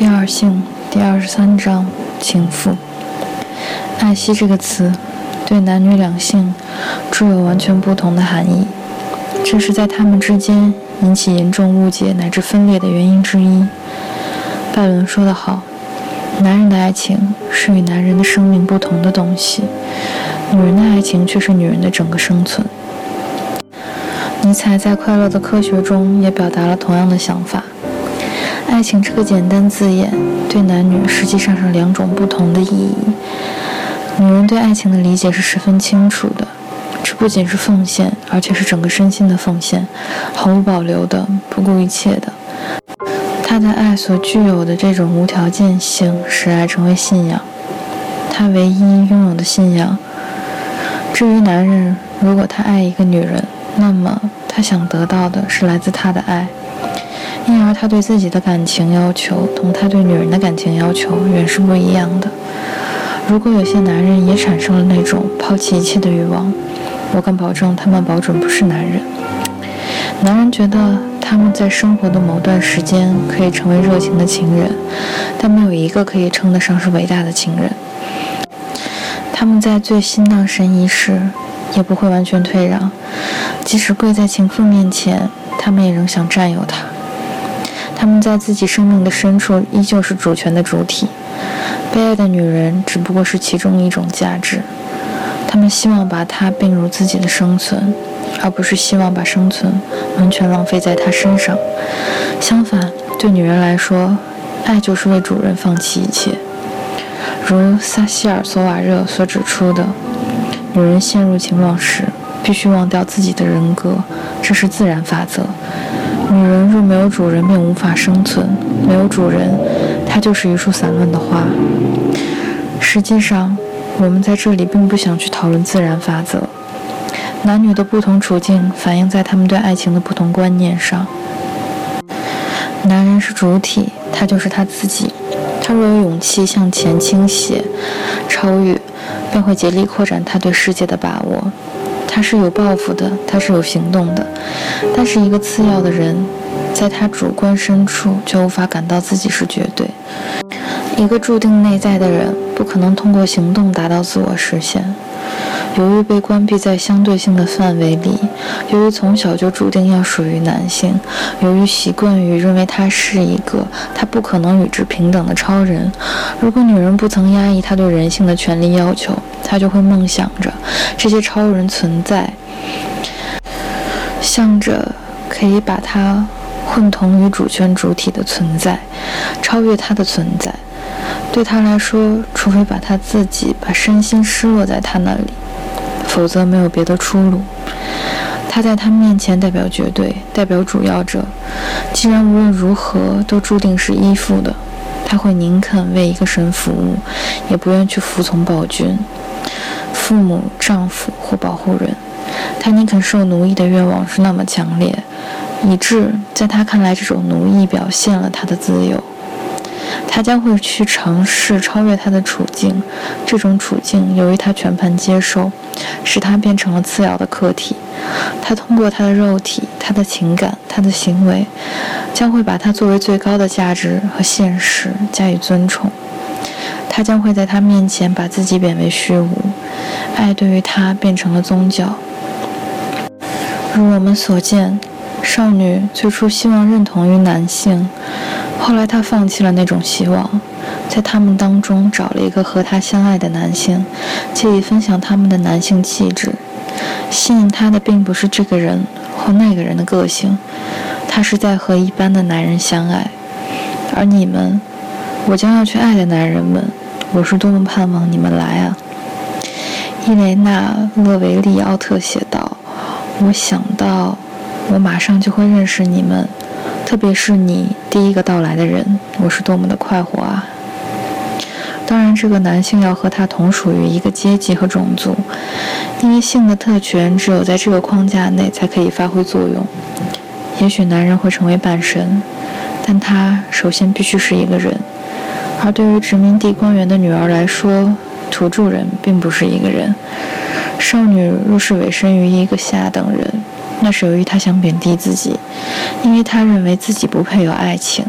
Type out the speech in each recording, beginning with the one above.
第二性第二十三章情妇。爱惜这个词，对男女两性具有完全不同的含义，这是在他们之间引起严重误解乃至分裂的原因之一。拜伦说得好：“男人的爱情是与男人的生命不同的东西，女人的爱情却是女人的整个生存。”尼采在《快乐的科学》中也表达了同样的想法。爱情这个简单字眼，对男女实际上是两种不同的意义。女人对爱情的理解是十分清楚的，这不仅是奉献，而且是整个身心的奉献，毫无保留的，不顾一切的。她的爱所具有的这种无条件性，使爱成为信仰，她唯一拥有的信仰。至于男人，如果他爱一个女人，那么他想得到的是来自她的爱。因而，他对自己的感情要求同他对女人的感情要求远是不一样的。如果有些男人也产生了那种抛弃一切的欲望，我敢保证，他们保准不是男人。男人觉得他们在生活的某段时间可以成为热情的情人，但没有一个可以称得上是伟大的情人。他们在最心荡神怡时，也不会完全退让，即使跪在情妇面前，他们也仍想占有她。他们在自己生命的深处依旧是主权的主体，被爱的女人只不过是其中一种价值。他们希望把她并入自己的生存，而不是希望把生存完全浪费在她身上。相反，对女人来说，爱就是为主人放弃一切。如撒希尔索瓦热所指出的，女人陷入情网时，必须忘掉自己的人格，这是自然法则。女人若没有主人，便无法生存。没有主人，她就是一束散乱的花。实际上，我们在这里并不想去讨论自然法则。男女的不同处境反映在他们对爱情的不同观念上。男人是主体，他就是他自己。他若有勇气向前倾斜、超越，便会竭力扩展他对世界的把握。他是有抱负的，他是有行动的，但是一个次要的人，在他主观深处却无法感到自己是绝对。一个注定内在的人，不可能通过行动达到自我实现。由于被关闭在相对性的范围里，由于从小就注定要属于男性，由于习惯于认为他是一个他不可能与之平等的超人，如果女人不曾压抑他对人性的权利要求，他就会梦想着这些超人存在，向着可以把他混同于主权主体的存在，超越他的存在。对他来说，除非把他自己把身心失落在他那里。否则没有别的出路。他在他面前代表绝对，代表主要者。既然无论如何都注定是依附的，他会宁肯为一个神服务，也不愿去服从暴君、父母、丈夫或保护人。他宁肯受奴役的愿望是那么强烈，以致在他看来，这种奴役表现了他的自由。他将会去尝试超越他的处境，这种处境由于他全盘接受，使他变成了次要的客体。他通过他的肉体、他的情感、他的行为，将会把他作为最高的价值和现实加以尊崇。他将会在他面前把自己贬为虚无，爱对于他变成了宗教。如我们所见，少女最初希望认同于男性。后来，她放弃了那种希望，在他们当中找了一个和她相爱的男性，借以分享他们的男性气质。吸引她的并不是这个人或那个人的个性，他是在和一般的男人相爱。而你们，我将要去爱的男人们，我是多么盼望你们来啊！伊蕾娜·勒维利奥特写道：“我想到，我马上就会认识你们。”特别是你第一个到来的人，我是多么的快活啊！当然，这个男性要和他同属于一个阶级和种族，因为性的特权只有在这个框架内才可以发挥作用。也许男人会成为半神，但他首先必须是一个人。而对于殖民地官员的女儿来说，土著人并不是一个人。少女若是委身于一个下等人，那是由于她想贬低自己，因为她认为自己不配有爱情。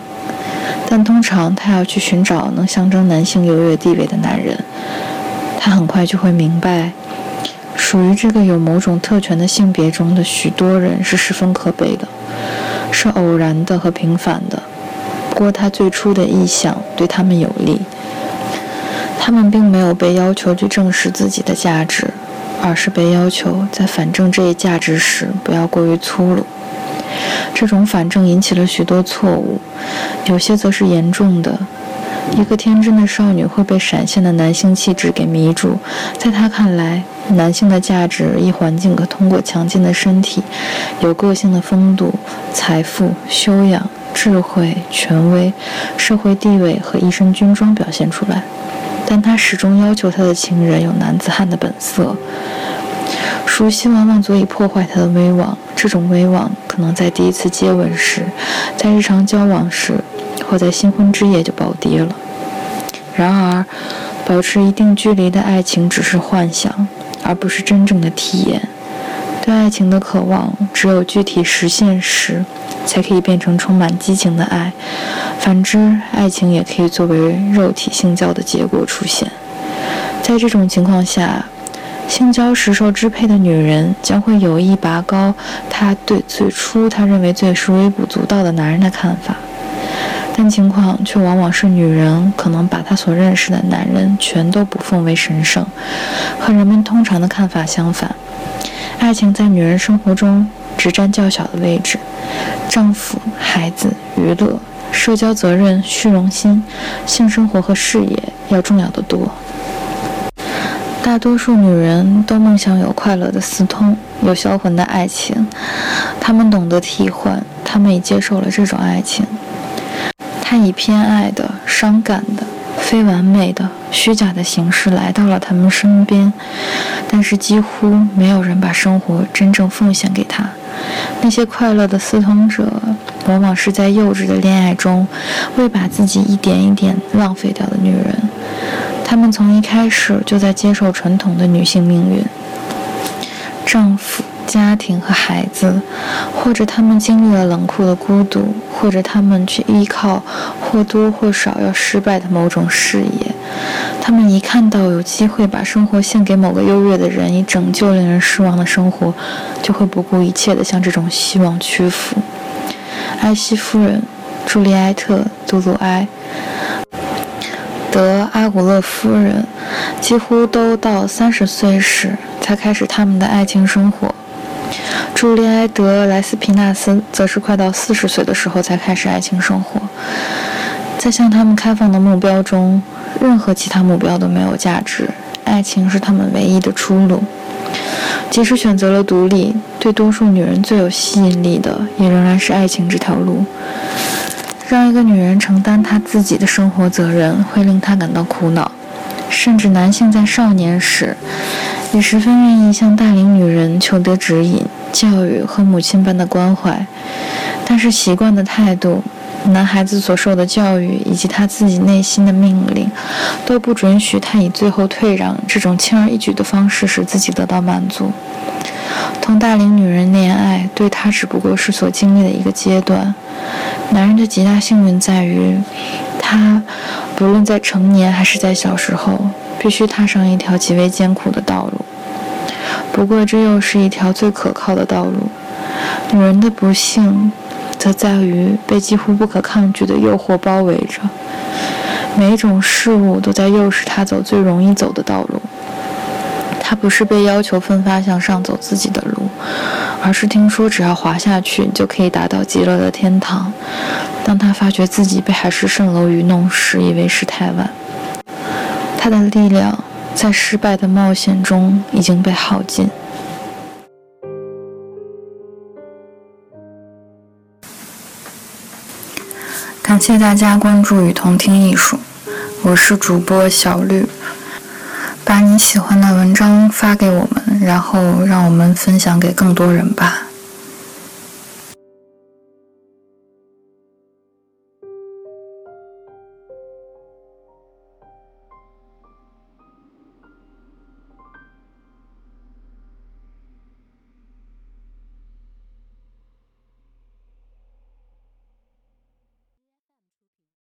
但通常，他要去寻找能象征男性优越地位的男人。他很快就会明白，属于这个有某种特权的性别中的许多人是十分可悲的，是偶然的和平凡的。不过，他最初的意向对他们有利。他们并没有被要求去证实自己的价值，而是被要求在反正这一价值时不要过于粗鲁。这种反正引起了许多错误，有些则是严重的。一个天真的少女会被闪现的男性气质给迷住，在她看来，男性的价值一环境可通过强劲的身体、有个性的风度、财富、修养、智慧、权威、社会地位和一身军装表现出来。但他始终要求他的情人有男子汉的本色。熟悉往往足以破坏他的威望，这种威望可能在第一次接吻时，在日常交往时，或在新婚之夜就暴跌了。然而，保持一定距离的爱情只是幻想，而不是真正的体验。对爱情的渴望，只有具体实现时，才可以变成充满激情的爱。反之，爱情也可以作为肉体性交的结果出现。在这种情况下，性交时受支配的女人将会有意拔高她对最初她认为最是微不足道的男人的看法，但情况却往往是女人可能把她所认识的男人全都不奉为神圣，和人们通常的看法相反。爱情在女人生活中只占较小的位置，丈夫、孩子、娱乐、社交责任、虚荣心、性生活和事业要重要的多。大多数女人都梦想有快乐的私通，有销魂的爱情。她们懂得替换，她们已接受了这种爱情。她以偏爱的、伤感的、非完美的、虚假的形式来到了他们身边，但是几乎没有人把生活真正奉献给他。那些快乐的私通者，往往是在幼稚的恋爱中，未把自己一点一点浪费掉的女人。她们从一开始就在接受传统的女性命运，丈夫、家庭和孩子，或者他们经历了冷酷的孤独，或者他们去依靠或多或少要失败的某种事业。他们一看到有机会把生活献给某个优越的人，以拯救令人失望的生活，就会不顾一切地向这种希望屈服。艾希夫人、朱丽埃特·杜鲁埃。德阿古勒夫人几乎都到三十岁时才开始他们的爱情生活，朱利埃德莱斯皮纳斯则是快到四十岁的时候才开始爱情生活。在向他们开放的目标中，任何其他目标都没有价值，爱情是他们唯一的出路。即使选择了独立，对多数女人最有吸引力的也仍然是爱情这条路。让一个女人承担她自己的生活责任，会令她感到苦恼。甚至男性在少年时，也十分愿意向大龄女人求得指引、教育和母亲般的关怀。但是习惯的态度、男孩子所受的教育以及他自己内心的命令，都不准许他以最后退让这种轻而易举的方式使自己得到满足。同大龄女人恋爱，对他只不过是所经历的一个阶段。男人的极大幸运在于，他不论在成年还是在小时候，必须踏上一条极为艰苦的道路。不过，这又是一条最可靠的道路。女人的不幸，则在于被几乎不可抗拒的诱惑包围着，每一种事物都在诱使她走最容易走的道路。她不是被要求奋发向上走自己的路。而是听说，只要滑下去就可以达到极乐的天堂。当他发觉自己被海市蜃楼愚弄时，已为时太晚。他的力量在失败的冒险中已经被耗尽。感谢大家关注雨桐听艺术，我是主播小绿。把你喜欢的文章发给我们，然后让我们分享给更多人吧。